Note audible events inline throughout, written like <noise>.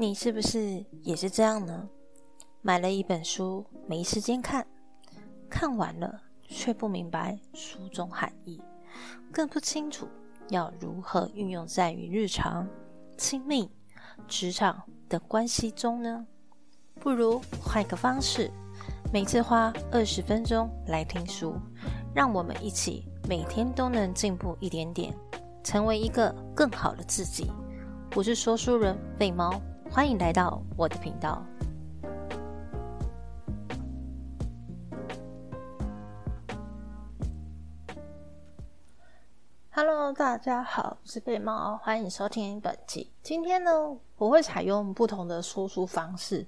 你是不是也是这样呢？买了一本书，没时间看，看完了却不明白书中含义，更不清楚要如何运用在于日常、亲密、职场的关系中呢？不如换个方式，每次花二十分钟来听书，让我们一起每天都能进步一点点，成为一个更好的自己。我是说书人贝猫。欢迎来到我的频道。Hello，大家好，我是贝猫，欢迎收听本期。今天呢，我会采用不同的说书方式，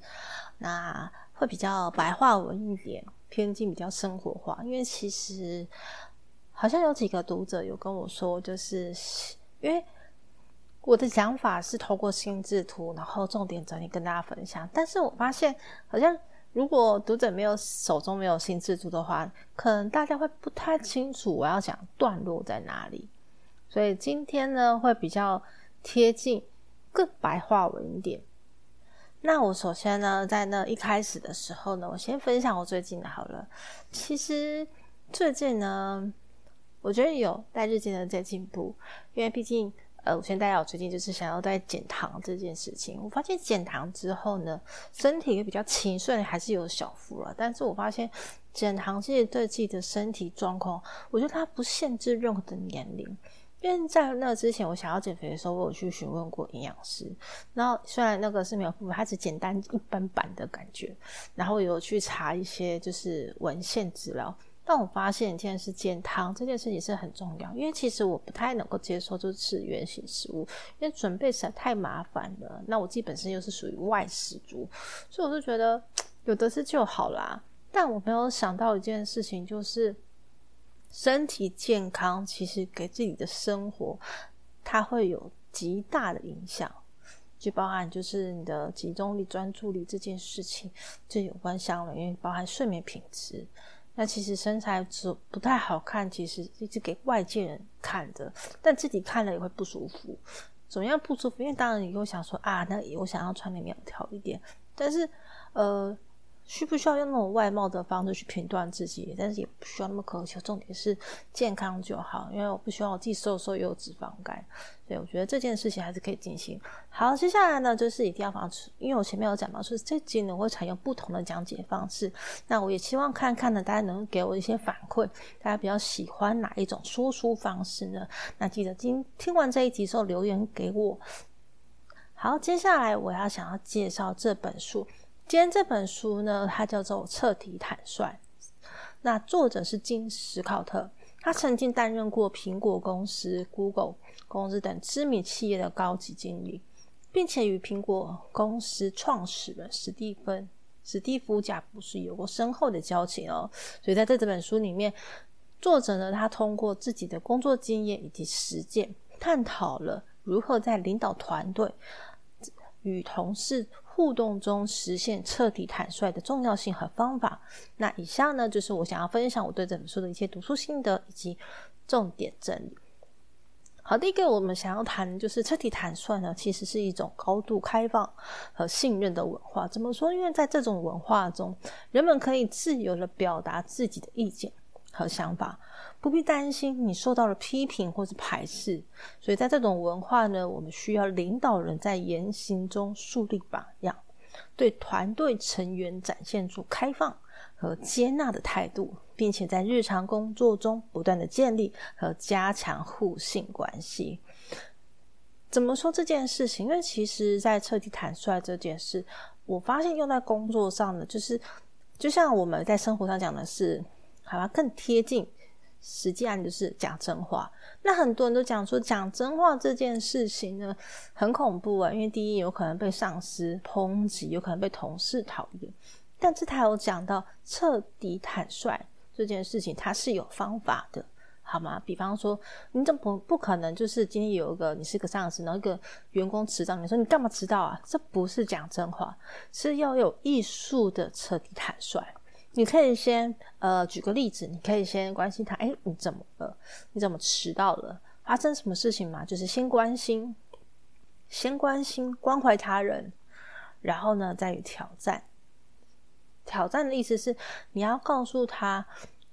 那会比较白话文一点，偏近比较生活化。因为其实好像有几个读者有跟我说，就是因为。我的想法是透过心智图，然后重点整理跟大家分享。但是我发现，好像如果读者没有手中没有心智图的话，可能大家会不太清楚我要讲段落在哪里。所以今天呢，会比较贴近更白话文一点。那我首先呢，在那一开始的时候呢，我先分享我最近的好了。其实最近呢，我觉得有带日渐的在进步，因为毕竟。呃，我先大家我最近就是想要在减糖这件事情。我发现减糖之后呢，身体也比较轻，虽然还是有小腹了，但是我发现减糖其实对自己的身体状况，我觉得它不限制任何的年龄。因为在那之前我想要减肥的时候，我有去询问过营养师，然后虽然那个是没有付费，它只简单一般般的感觉，然后有去查一些就是文献资料。但我发现，现在是健康这件事情是很重要，因为其实我不太能够接受就是吃原形食物，因为准备实在太麻烦了。那我自己本身又是属于外食族，所以我就觉得有的是就好啦。但我没有想到一件事情，就是身体健康其实给自己的生活它会有极大的影响，就包含就是你的集中力、专注力这件事情就有关相了，因为包含睡眠品质。那其实身材不不太好看，其实一直给外界人看的，但自己看了也会不舒服。怎么样不舒服？因为当然你会想说啊，那我想要穿的苗条一点，但是呃。需不需要用那种外貌的方式去评断自己？但是也不需要那么苛求，重点是健康就好。因为我不希望我自己瘦瘦又有脂肪肝，所以我觉得这件事情还是可以进行。好，接下来呢，就是一定要防止，因为我前面有讲到，是这集呢会采用不同的讲解方式。那我也希望看看呢，大家能给我一些反馈，大家比较喜欢哪一种说书方式呢？那记得今听完这一集之后留言给我。好，接下来我要想要介绍这本书。今天这本书呢，它叫做《彻底坦率》。那作者是金史考特，他曾经担任过苹果公司、Google 公司等知名企业的高级经理，并且与苹果公司创始人史蒂芬·史蒂夫·贾布斯有过深厚的交情哦。所以在这这本书里面，作者呢，他通过自己的工作经验以及实践，探讨了如何在领导团队与同事。互动中实现彻底坦率的重要性和方法。那以下呢，就是我想要分享我对这本书的一些读书心得以及重点整理。好，第一个我们想要谈就是彻底坦率呢，其实是一种高度开放和信任的文化。怎么说？因为在这种文化中，人们可以自由的表达自己的意见和想法。不必担心你受到了批评或是排斥，所以在这种文化呢，我们需要领导人在言行中树立榜样，对团队成员展现出开放和接纳的态度，并且在日常工作中不断的建立和加强互信关系。怎么说这件事情？因为其实，在彻底坦率这件事，我发现用在工作上的，就是就像我们在生活上讲的是，好吧，更贴近。实际上就是讲真话。那很多人都讲说，讲真话这件事情呢，很恐怖啊，因为第一有可能被上司抨击，有可能被同事讨厌。但是他有讲到彻底坦率这件事情，他是有方法的，好吗？比方说，你怎么不不可能就是今天有一个你是个上司，然后一个员工迟到，你说你干嘛迟到啊？这不是讲真话，是要有艺术的彻底坦率。你可以先呃举个例子，你可以先关心他，哎，你怎么了？你怎么迟到了？发生什么事情吗？就是先关心，先关心关怀他人，然后呢，再挑战。挑战的意思是你要告诉他，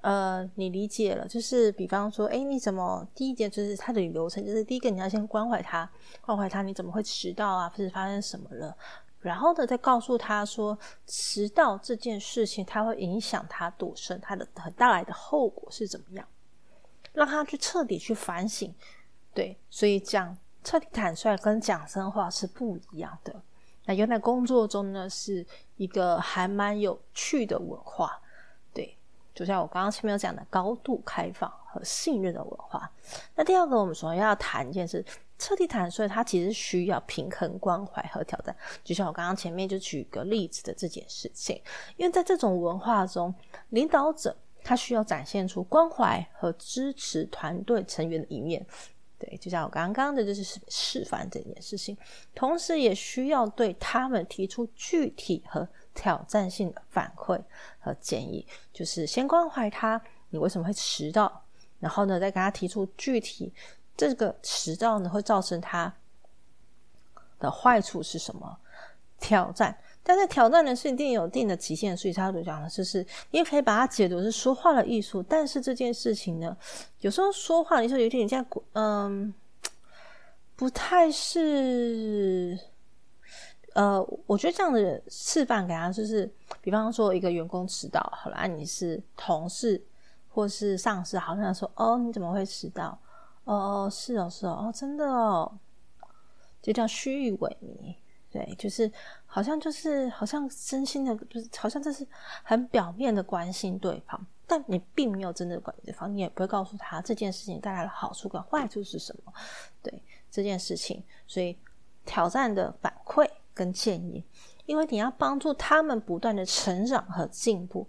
呃，你理解了，就是比方说，哎，你怎么第一点就是他的流程，就是第一个你要先关怀他，关怀他你怎么会迟到啊，或者发生什么了，然后呢，再告诉他说，迟到这件事情它会影响他度生，他的很带来的后果是怎么样，让他去彻底去反省。对，所以讲彻底坦率跟讲真话是不一样的。那原来工作中呢，是一个还蛮有趣的文化，对，就像我刚刚前面有讲的高度开放和信任的文化。那第二个，我们说要谈一件事，彻底坦率，它其实需要平衡关怀和挑战。就像我刚刚前面就举个例子的这件事情，因为在这种文化中，领导者他需要展现出关怀和支持团队成员的一面。对，就像我刚刚的，就是示范这件事情，同时也需要对他们提出具体和挑战性的反馈和建议。就是先关怀他，你为什么会迟到？然后呢，再给他提出具体这个迟到呢会造成他的坏处是什么？挑战。但是挑战呢是一定有一定的极限，所以他就讲的就是，你也可以把它解读是说话的艺术。但是这件事情呢，有时候说话的艺术有点像，嗯，不太是，呃，我觉得这样的示范给他就是，比方说一个员工迟到，好了，你是同事或是上司，好像说，哦，你怎么会迟到？哦哦，是哦，是哦，哦，真的哦，就叫虚与委靡。对，就是好像就是好像真心的，就是好像这是很表面的关心对方，但你并没有真的关心对方，你也不会告诉他这件事情带来的好处跟坏处是什么。对这件事情，所以挑战的反馈跟建议，因为你要帮助他们不断的成长和进步，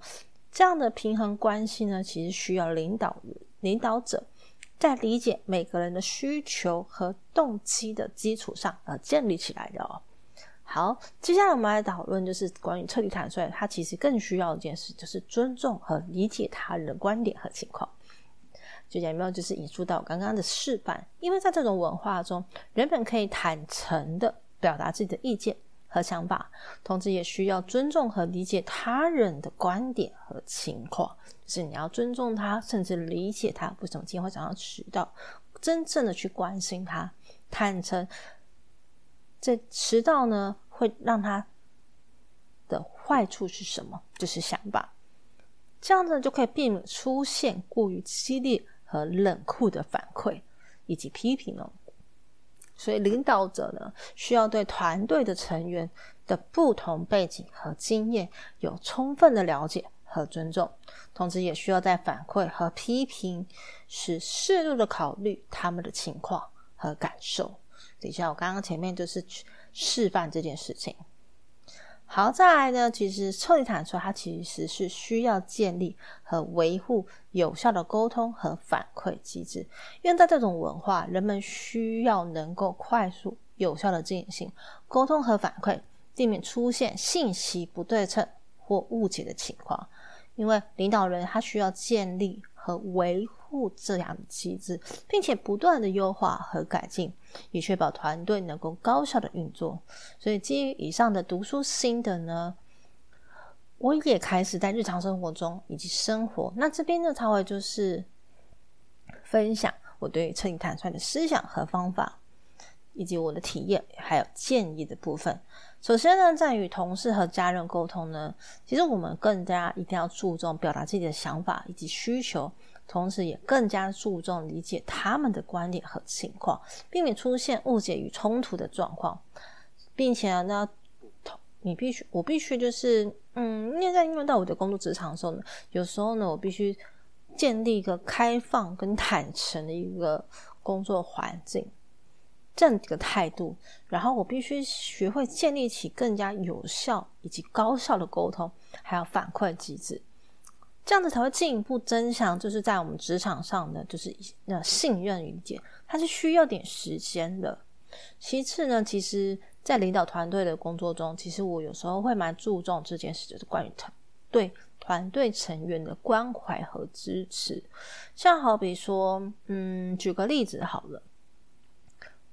这样的平衡关系呢，其实需要领导领导者。在理解每个人的需求和动机的基础上而建立起来的哦。好，接下来我们来讨论，就是关于彻底坦率，它其实更需要一件事，就是尊重和理解他人的观点和情况。就有没有就是引述到刚刚的示范？因为在这种文化中，人们可以坦诚的表达自己的意见和想法，同时也需要尊重和理解他人的观点和情况。就是你要尊重他，甚至理解他为什么今天会想要迟到，真正的去关心他，坦诚。这迟到呢，会让他的坏处是什么？就是想法，这样子就可以避免出现过于激烈和冷酷的反馈以及批评了。所以，领导者呢，需要对团队的成员的不同背景和经验有充分的了解和尊重，同时也需要在反馈和批评时适度的考虑他们的情况和感受。等一下，我刚刚前面就是示范这件事情。好，再来呢，其实彻底坦率，它其实是需要建立和维护有效的沟通和反馈机制。因为在这种文化，人们需要能够快速、有效的进行沟通和反馈，避免出现信息不对称或误解的情况。因为领导人他需要建立和维护。这样的机制，并且不断的优化和改进，以确保团队能够高效的运作。所以基于以上的读书心得呢，我也开始在日常生活中以及生活。那这边呢，才会就是分享我对于彻底坦率的思想和方法，以及我的体验还有建议的部分。首先呢，在与同事和家人沟通呢，其实我们更加一定要注重表达自己的想法以及需求。同时，也更加注重理解他们的观点和情况，避免出现误解与冲突的状况，并且呢，你必须，我必须就是，嗯，因为在用到我的工作职场的时候呢，有时候呢，我必须建立一个开放跟坦诚的一个工作环境，这样一个态度，然后我必须学会建立起更加有效以及高效的沟通，还有反馈机制。这样子才会进一步增强，就是在我们职场上的就是那信任与理解，它是需要点时间的。其次呢，其实，在领导团队的工作中，其实我有时候会蛮注重这件事，就是关于团对团队成员的关怀和支持。像好比说，嗯，举个例子好了，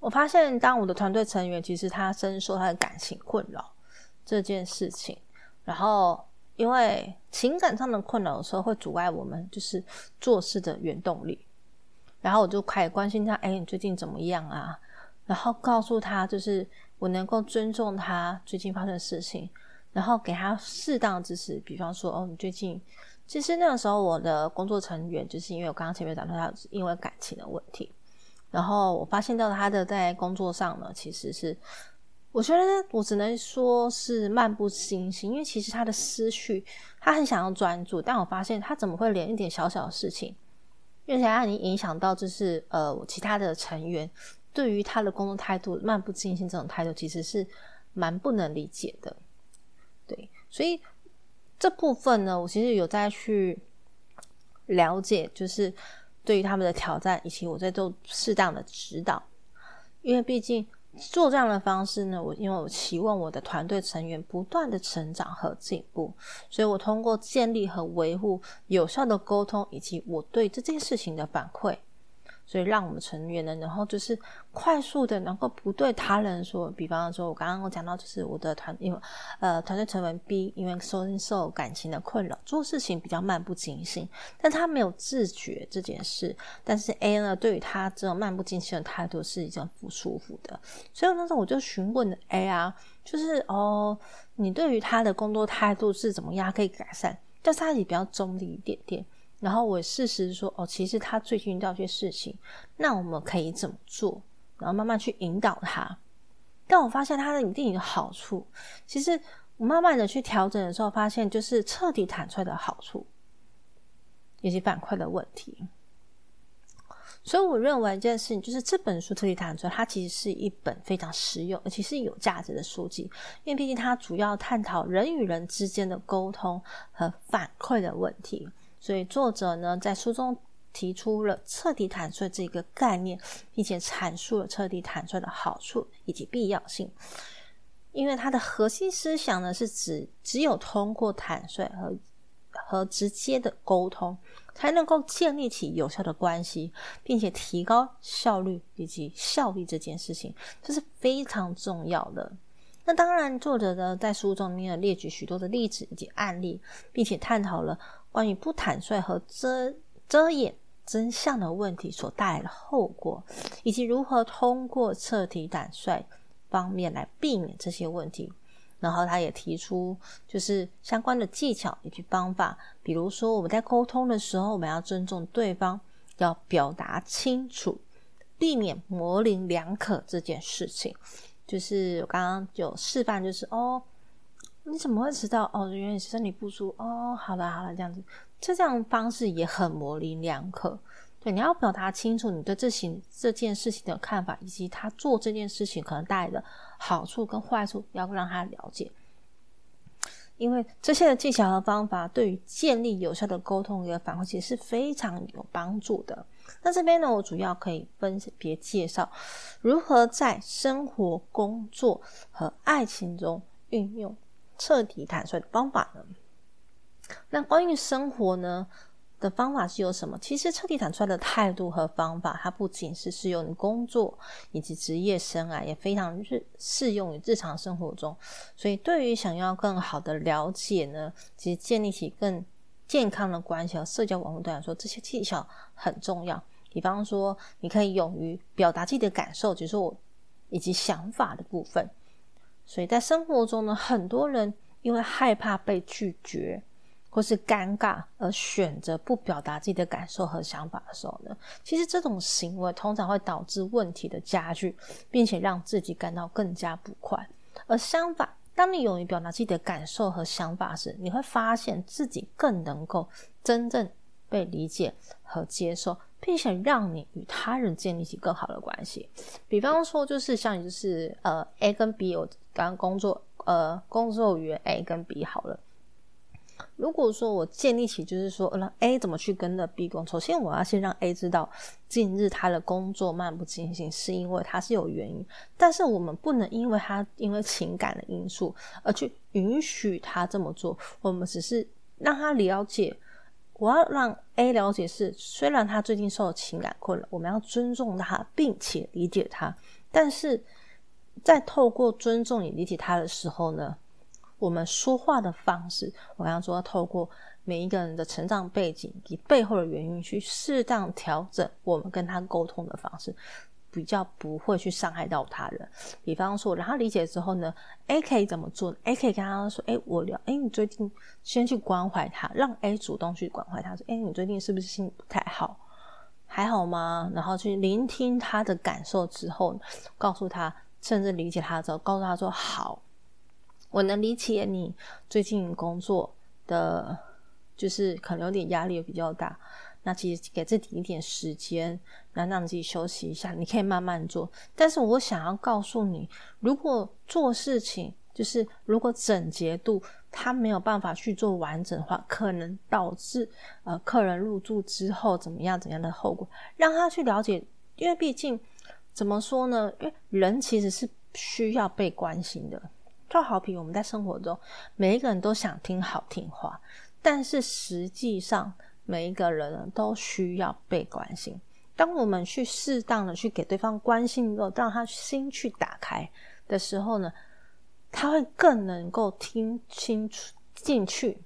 我发现当我的团队成员其实他深受他的感情困扰。这件事情。然后，因为情感上的困扰有时候会阻碍我们就是做事的原动力。然后我就开始关心他，哎，你最近怎么样啊？然后告诉他，就是我能够尊重他最近发生的事情，然后给他适当支持。比方说，哦，你最近其实那个时候我的工作成员，就是因为我刚刚前面讲到他因为感情的问题，然后我发现到他的在工作上呢，其实是。我觉得我只能说是漫不经心，因为其实他的思绪，他很想要专注，但我发现他怎么会连一点小小的事情，并且让你影响到，就是呃其他的成员对于他的工作态度漫不经心这种态度，其实是蛮不能理解的。对，所以这部分呢，我其实有在去了解，就是对于他们的挑战，以及我在做适当的指导，因为毕竟。做这样的方式呢，我因为我期望我的团队成员不断的成长和进步，所以我通过建立和维护有效的沟通，以及我对这件事情的反馈。所以让我们成员呢，然后就是快速的能够不对他人说，比方说，我刚刚我讲到，就是我的团，因为呃团队成员 B 因为受受感情的困扰，做事情比较漫不经心，但他没有自觉这件事。但是 A 呢，对于他这种漫不经心的态度是一种不舒服的。所以那时候我就询问 A 啊，就是哦，你对于他的工作态度是怎么样可以改善？但是他也比较中立一点点。然后我事实说，哦，其实他最近遇到一些事情，那我们可以怎么做？然后慢慢去引导他。但我发现他的一定有好处。其实我慢慢的去调整的时候，发现就是彻底坦率的好处，以及反馈的问题。所以我认为一件事情就是这本书彻底坦率，它其实是一本非常实用而且是有价值的书籍，因为毕竟它主要探讨人与人之间的沟通和反馈的问题。所以作者呢，在书中提出了彻底坦率这个概念，并且阐述了彻底坦率的好处以及必要性。因为它的核心思想呢，是指只有通过坦率和和直接的沟通，才能够建立起有效的关系，并且提高效率以及效率这件事情，这是非常重要的。那当然，作者呢在书中面列举许多的例子以及案例，并且探讨了。关于不坦率和遮遮掩真相的问题所带来的后果，以及如何通过彻底坦率方面来避免这些问题。然后他也提出就是相关的技巧以及方法，比如说我们在沟通的时候，我们要尊重对方，要表达清楚，避免模棱两可这件事情。就是我刚刚有示范，就是哦。你怎么会知道？哦，原来是身体不舒服。哦，好了好了，这样子，这这样方式也很模棱两可。对，你要表达清楚你对这些这件事情的看法，以及他做这件事情可能带来的好处跟坏处，要让他了解。因为这些的技巧和方法，对于建立有效的沟通与反馈，其实是非常有帮助的。那这边呢，我主要可以分别介绍如何在生活、工作和爱情中运用。彻底坦率的方法呢？那关于生活呢的方法是有什么？其实彻底坦率的态度和方法，它不仅是适用于工作以及职业生涯，也非常日适用于日常生活中。所以，对于想要更好的了解呢，其实建立起更健康的关系和社交网络来说，这些技巧很重要。比方说，你可以勇于表达自己的感受，就是我以及想法的部分。所以在生活中呢，很多人因为害怕被拒绝或是尴尬而选择不表达自己的感受和想法的时候呢，其实这种行为通常会导致问题的加剧，并且让自己感到更加不快。而相反，当你勇于表达自己的感受和想法时，你会发现自己更能够真正被理解和接受。并且让你与他人建立起更好的关系，比方说，就是像就是呃，A 跟 B，我刚工作呃，工作员 A 跟 B 好了。如果说我建立起就是说让 A 怎么去跟着 B 工，首先我要先让 A 知道近日他的工作漫不经心，是因为他是有原因，但是我们不能因为他因为情感的因素而去允许他这么做，我们只是让他了解。我要让 A 了解是，虽然他最近受情感困扰，我们要尊重他，并且理解他。但是在透过尊重与理解他的时候呢，我们说话的方式，我刚刚说要透过每一个人的成长背景及背后的原因，去适当调整我们跟他沟通的方式，比较不会去伤害到他人。比方说，然后理解之后呢，A 可以怎么做？A 可以跟他说：“哎，我聊，哎，你最近先去关怀他，让 A 主动去关怀他，说：哎，你最近是不是心不太好？还好吗？然后去聆听他的感受之后，告诉他，甚至理解他之后，告诉他说：好。”我能理解你最近工作的，就是可能有点压力比较大。那其实给自己一点时间，那让自己休息一下，你可以慢慢做。但是我想要告诉你，如果做事情就是如果整洁度他没有办法去做完整的话，可能导致呃客人入住之后怎么样怎样的后果，让他去了解。因为毕竟怎么说呢？因为人其实是需要被关心的。就好比我们在生活中，每一个人都想听好听话，但是实际上每一个人都需要被关心。当我们去适当的去给对方关心之后，让他心去打开的时候呢，他会更能够听清楚进去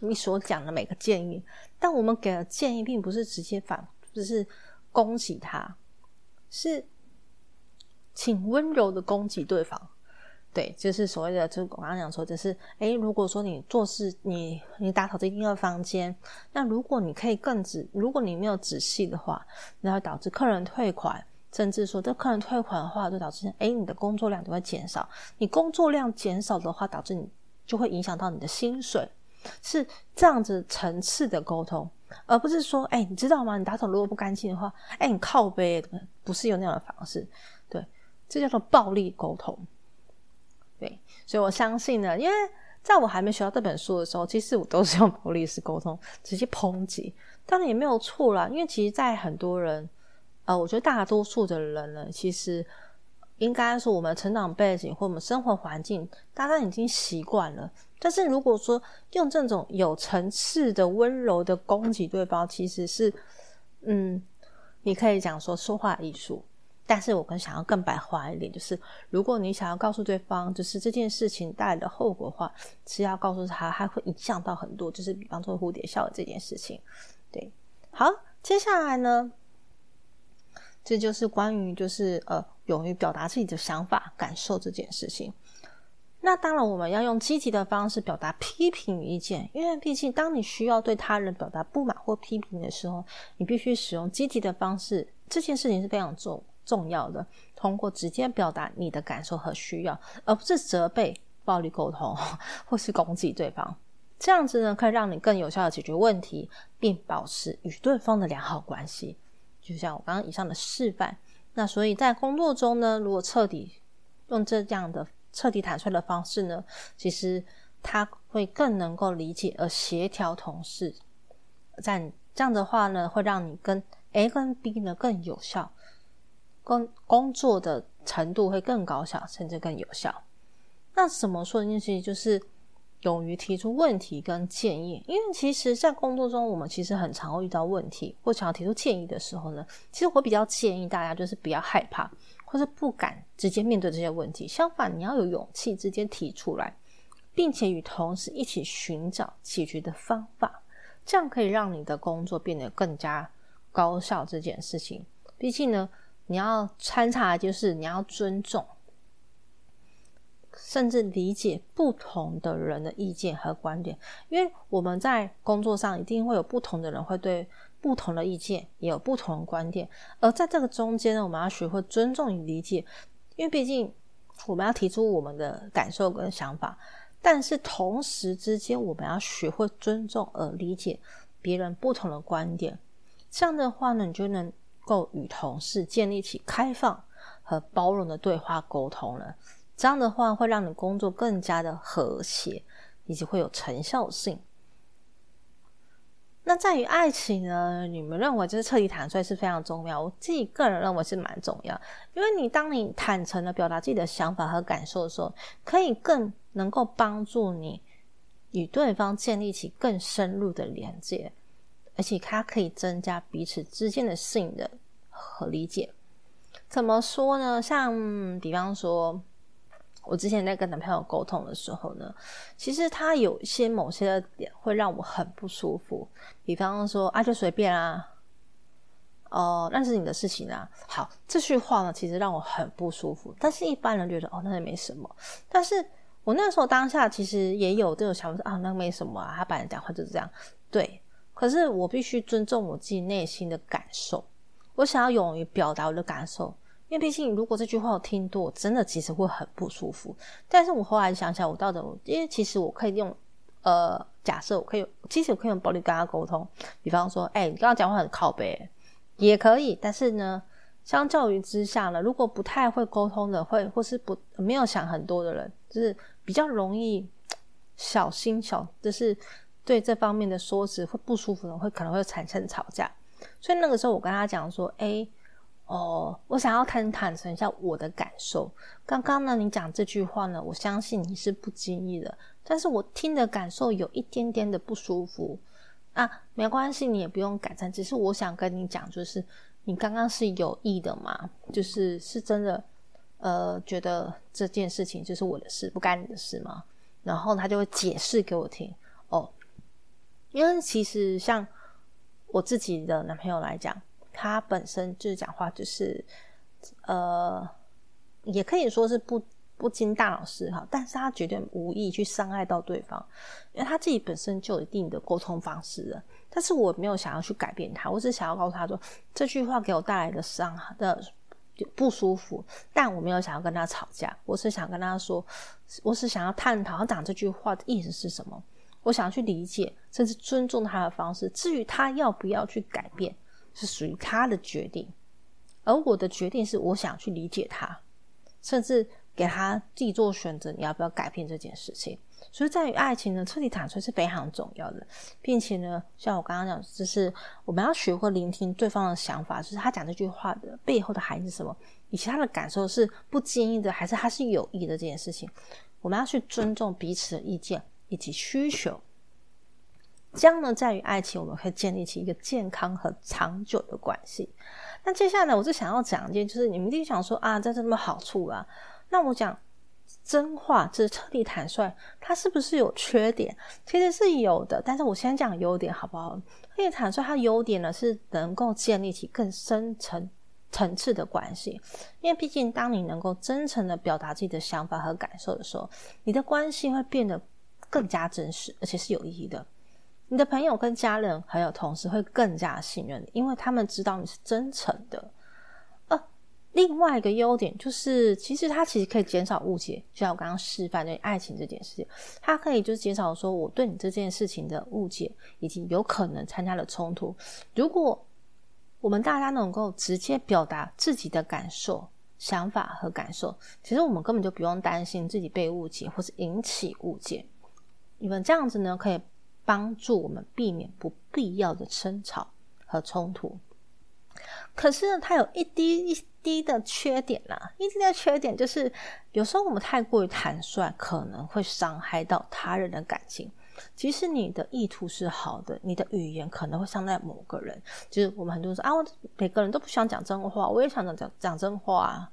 你所讲的每个建议。但我们给的建议并不是直接反，就是攻击他，是请温柔的攻击对方。对，就是所谓的，就我刚刚讲说，就是诶，如果说你做事，你你打扫这一个房间，那如果你可以更仔，如果你没有仔细的话，那会导致客人退款，甚至说这客人退款的话，就导致诶，你的工作量就会减少。你工作量减少的话，导致你就会影响到你的薪水，是这样子层次的沟通，而不是说，哎，你知道吗？你打扫如果不干净的话，哎，你靠背，不是用那样的方式，对，这叫做暴力沟通。所以我相信呢，因为在我还没学到这本书的时候，其实我都是用暴力式沟通，直接抨击，当然也没有错啦。因为其实，在很多人，呃，我觉得大多数的人呢，其实应该说我们成长背景或我们生活环境，大家已经习惯了。但是如果说用这种有层次的温柔的攻击对方，其实是，嗯，你可以讲说说话艺术。但是我更想要更白话一点，就是如果你想要告诉对方，就是这件事情带来的后果的话，是要告诉他，还会影响到很多，就是比方说蝴蝶效应这件事情。对，好，接下来呢，这就是关于就是呃，勇于表达自己的想法、感受这件事情。那当然，我们要用积极的方式表达批评意见，因为毕竟当你需要对他人表达不满或批评的时候，你必须使用积极的方式。这件事情是非常重。重要的，通过直接表达你的感受和需要，而不是责备、暴力沟通 <laughs> 或是攻击对方。这样子呢，可以让你更有效的解决问题，并保持与对方的良好关系。就像我刚刚以上的示范。那所以在工作中呢，如果彻底用这样的彻底坦率的方式呢，其实他会更能够理解而协调同事。在这样的话呢，会让你跟 A 跟 B 呢更有效。工工作的程度会更高效，甚至更有效。那怎么说呢？其就是勇于提出问题跟建议。因为其实，在工作中，我们其实很常会遇到问题，或想要提出建议的时候呢，其实我比较建议大家就是不要害怕，或是不敢直接面对这些问题。相反，你要有勇气直接提出来，并且与同事一起寻找解决的方法，这样可以让你的工作变得更加高效。这件事情，毕竟呢。你要参差，就是你要尊重，甚至理解不同的人的意见和观点，因为我们在工作上一定会有不同的人，会对不同的意见也有不同的观点。而在这个中间呢，我们要学会尊重与理解，因为毕竟我们要提出我们的感受跟想法，但是同时之间，我们要学会尊重而理解别人不同的观点。这样的话呢，你就能。够与同事建立起开放和包容的对话沟通了，这样的话会让你工作更加的和谐，以及会有成效性。那在于爱情呢？你们认为就是彻底坦率是非常重要，我自己个人认为是蛮重要，因为你当你坦诚的表达自己的想法和感受的时候，可以更能够帮助你与对方建立起更深入的连接。而且它可以增加彼此之间的信任和理解。怎么说呢？像比方说，我之前在跟男朋友沟通的时候呢，其实他有一些某些的点会让我很不舒服，比方说啊，就随便啊，哦，那是你的事情啊。好，这句话呢，其实让我很不舒服。但是一般人觉得哦，那也没什么。但是我那时候当下其实也有这种想法，啊，那没什么啊，他本来讲话就是这样。对，可是我必须尊重我自己内心的感受，我想要勇于表达我的感受。因为毕竟，如果这句话我听多，我真的其实会很不舒服。但是我后来想想，我到底，因为其实我可以用，呃，假设我可以，其实我可以用暴力跟他沟通。比方说，哎，你刚刚讲话很靠背，也可以。但是呢，相较于之下呢，如果不太会沟通的，会或是不没有想很多的人，就是比较容易小心小，就是对这方面的说辞会不舒服的，会可能会产生吵架。所以那个时候我跟他讲说，哎。哦，我想要坦坦诚一下我的感受。刚刚呢，你讲这句话呢，我相信你是不经意的，但是我听的感受有一点点的不舒服啊。没关系，你也不用改正，只是我想跟你讲，就是你刚刚是有意的嘛，就是是真的，呃，觉得这件事情就是我的事，不干你的事吗？然后他就会解释给我听。哦，因为其实像我自己的男朋友来讲。他本身就是讲话，就是呃，也可以说是不不经大脑思考，但是他绝对无意去伤害到对方，因为他自己本身就有一定的沟通方式了。但是我没有想要去改变他，我只想要告诉他说这句话给我带来的伤的不舒服，但我没有想要跟他吵架，我是想跟他说，我是想要探讨他讲这句话的意思是什么，我想去理解，甚至尊重他的方式。至于他要不要去改变。是属于他的决定，而我的决定是我想去理解他，甚至给他自己做选择，你要不要改变这件事情？所以在于爱情呢，彻底坦率是非常重要的，并且呢，像我刚刚讲，就是我们要学会聆听对方的想法，就是他讲这句话的背后的含义是什么，以及他的感受是不经意的，还是他是有意的这件事情，我们要去尊重彼此的意见以及需求。这样呢，在于爱情，我们可以建立起一个健康和长久的关系。那接下来，我就想要讲一件，就是你们一定想说啊，这什么好处啊？那我讲真话，这是彻底坦率，它是不是有缺点？其实是有的，但是我先讲优点好不好？彻底坦率，它优点呢是能够建立起更深层层次的关系，因为毕竟当你能够真诚的表达自己的想法和感受的时候，你的关系会变得更加真实，而且是有意义的。你的朋友、跟家人还有同事会更加信任你，因为他们知道你是真诚的。呃，另外一个优点就是，其实它其实可以减少误解，就像我刚刚示范对爱情这件事情，它可以就是减少说我对你这件事情的误解，以及有可能参加的冲突。如果我们大家能够直接表达自己的感受、想法和感受，其实我们根本就不用担心自己被误解或是引起误解。你们这样子呢，可以。帮助我们避免不必要的争吵和冲突。可是呢，它有一滴一滴的缺点啦。一滴的缺点就是，有时候我们太过于坦率，可能会伤害到他人的感情。其实你的意图是好的，你的语言可能会伤害某个人。就是我们很多人说啊，我每个人都不想讲真话，我也想讲讲讲真话啊。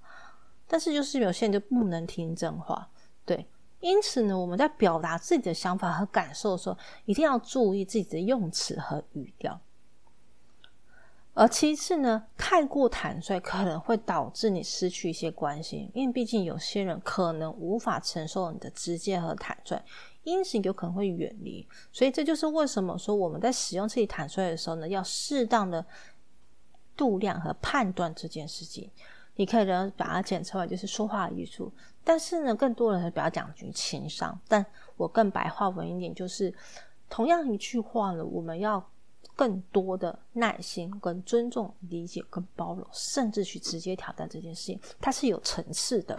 但是就是有些人就不能听真话，对。因此呢，我们在表达自己的想法和感受的时候，一定要注意自己的用词和语调。而其次呢，太过坦率可能会导致你失去一些关系，因为毕竟有些人可能无法承受你的直接和坦率，因此有可能会远离。所以这就是为什么说我们在使用自己坦率的时候呢，要适当的度量和判断这件事情。你可以把它简称为就是说话艺术，但是呢，更多人比较讲究情商。但我更白话文一点，就是同样一句话呢，我们要更多的耐心、跟尊重、理解、跟包容，甚至去直接挑战这件事情，它是有层次的。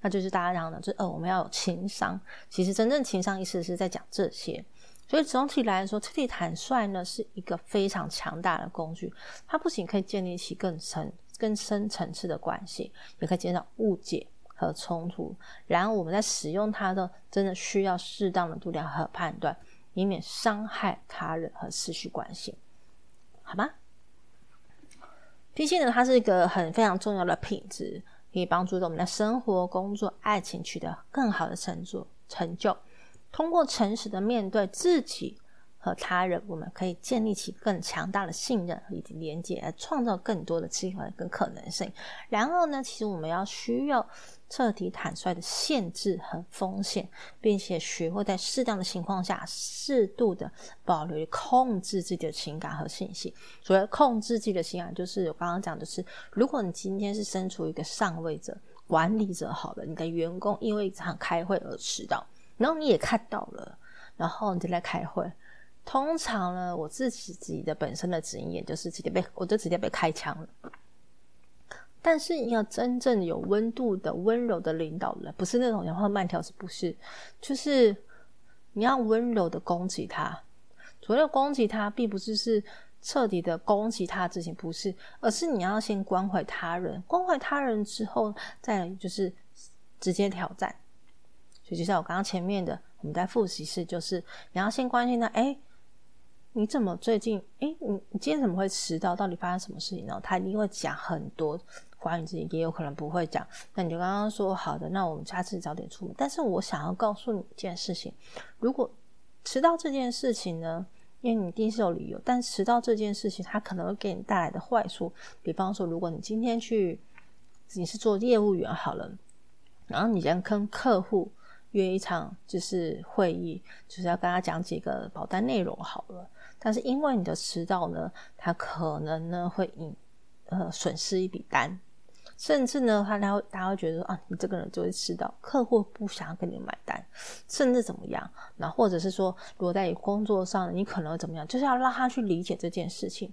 那就是大家讲的，就呃，我们要有情商。其实真正情商意思是在讲这些。所以总体来说，彻底坦率呢是一个非常强大的工具，它不仅可以建立起更深。更深层次的关系，也可以减少误解和冲突。然后我们在使用它的，真的需要适当的度量和判断，以免伤害他人和失去关系，好吗？毕竟呢，它是一个很非常重要的品质。可以帮助到我们的生活、工作、爱情取得更好的成就。成就，通过诚实的面对自己。和他人，我们可以建立起更强大的信任以及连接，来创造更多的机会跟可能性。然后呢，其实我们要需要彻底坦率的限制和风险，并且学会在适当的情况下，适度的保留、控制自己的情感和信息。所谓控制自己的情感，就是我刚刚讲的是，如果你今天是身处一个上位者、管理者，好了，你的员工因为一场开会而迟到，然后你也看到了，然后你就在开会。通常呢，我自己自己的本身的经验就是直接被我就直接被开枪了。但是你要真正有温度的、温柔的领导人，不是那种然后慢条斯不是，就是你要温柔的攻击他。所谓攻击他，并不是是彻底的攻击他之前不是，而是你要先关怀他人，关怀他人之后，再就是直接挑战。所以就像我刚刚前面的，我们在复习是，就是你要先关心他，哎。你怎么最近？哎，你你今天怎么会迟到？到底发生什么事情呢？他一定会讲很多关于自己，也有可能不会讲。那你就刚刚说好的，那我们下次早点出门。但是我想要告诉你一件事情：如果迟到这件事情呢，因为你一定是有理由，但迟到这件事情，它可能会给你带来的坏处，比方说，如果你今天去，你是做业务员好了，然后你先跟客户。约一场就是会议，就是要跟他讲几个保单内容好了。但是因为你的迟到呢，他可能呢会引呃损失一笔单，甚至呢他他会他会觉得啊，你这个人就会迟到，客户不想要跟你买单，甚至怎么样？那或者是说，如果在工作上你可能怎么样，就是要让他去理解这件事情，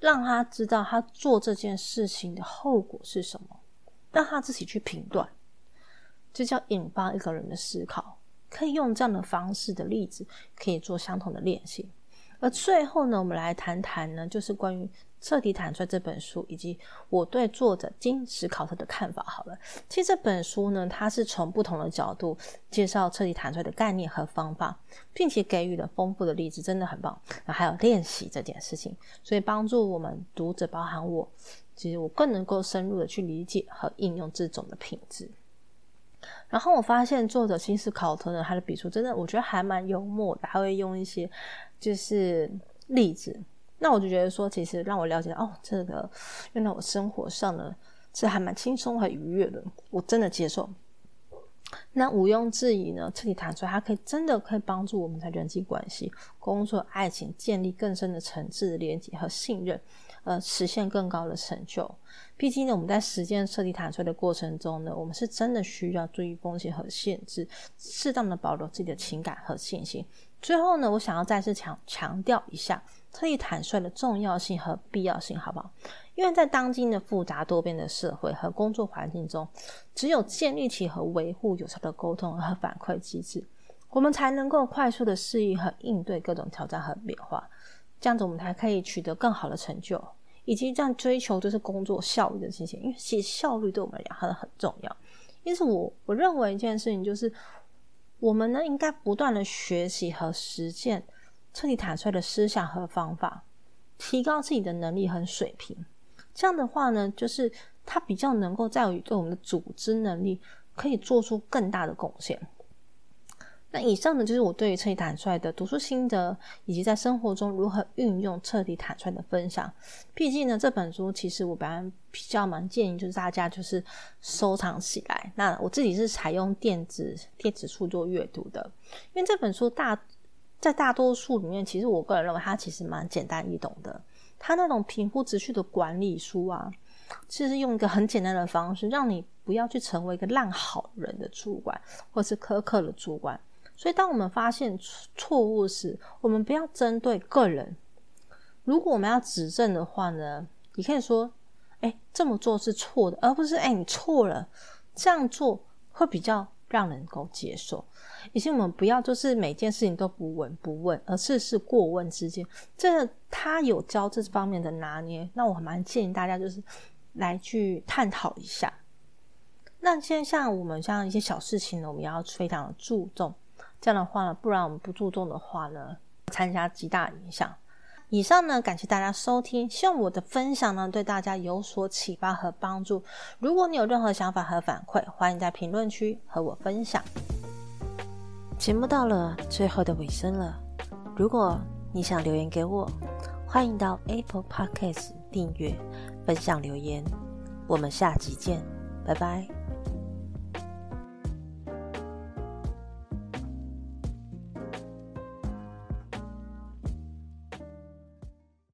让他知道他做这件事情的后果是什么，让他自己去评断。这叫引发一个人的思考，可以用这样的方式的例子，可以做相同的练习。而最后呢，我们来谈谈呢，就是关于《彻底坦率》这本书，以及我对作者金石考特的看法。好了，其实这本书呢，它是从不同的角度介绍彻底坦率的概念和方法，并且给予了丰富的例子，真的很棒。那还有练习这件事情，所以帮助我们读者，包含我，其实我更能够深入的去理解和应用这种的品质。然后我发现作者新斯考特呢，他的笔触真的我觉得还蛮幽默的，他会用一些就是例子，那我就觉得说，其实让我了解哦，这个用在我生活上呢是还蛮轻松和愉悦的，我真的接受。那毋庸置疑呢，彻底谈出来，它可以真的可以帮助我们在人际关系、工作、爱情建立更深的层次的连接和信任。呃，实现更高的成就。毕竟呢，我们在实践彻底坦率的过程中呢，我们是真的需要注意风险和限制，适当的保留自己的情感和信心。最后呢，我想要再次强强调一下彻底坦率的重要性和必要性，好不好？因为在当今的复杂多变的社会和工作环境中，只有建立起和维护有效的沟通和反馈机制，我们才能够快速的适应和应对各种挑战和变化。这样子，我们才可以取得更好的成就，以及这样追求就是工作效率的事情。因为其实效率对我们来讲很很重要。因此，我我认为一件事情就是，我们呢应该不断的学习和实践彻底坦率的思想和方法，提高自己的能力和水平。这样的话呢，就是它比较能够在于对我们的组织能力可以做出更大的贡献。那以上呢，就是我对于彻底坦率的读书心得，以及在生活中如何运用彻底坦率的分享。毕竟呢，这本书其实我本来比较蛮建议，就是大家就是收藏起来。那我自己是采用电子电子书做阅读的，因为这本书大在大多数里面，其实我个人认为它其实蛮简单易懂的。它那种平铺直叙的管理书啊，其实用一个很简单的方式，让你不要去成为一个烂好人的主管，或是苛刻的主管。所以，当我们发现错误时，我们不要针对个人。如果我们要指正的话呢，你可以说：“哎，这么做是错的。”而不是“哎，你错了。”这样做会比较让人够接受。以及我们不要就是每件事情都不闻不问，而是是过问之间。这他有教这方面的拿捏，那我蛮建议大家就是来去探讨一下。那现在像我们像一些小事情呢，我们要非常的注重。这样的话呢，不然我们不注重的话呢，参加极大影响。以上呢，感谢大家收听，希望我的分享呢对大家有所启发和帮助。如果你有任何想法和反馈，欢迎在评论区和我分享。节目到了最后的尾声了，如果你想留言给我，欢迎到 Apple Podcast 订阅、分享留言。我们下集见，拜拜。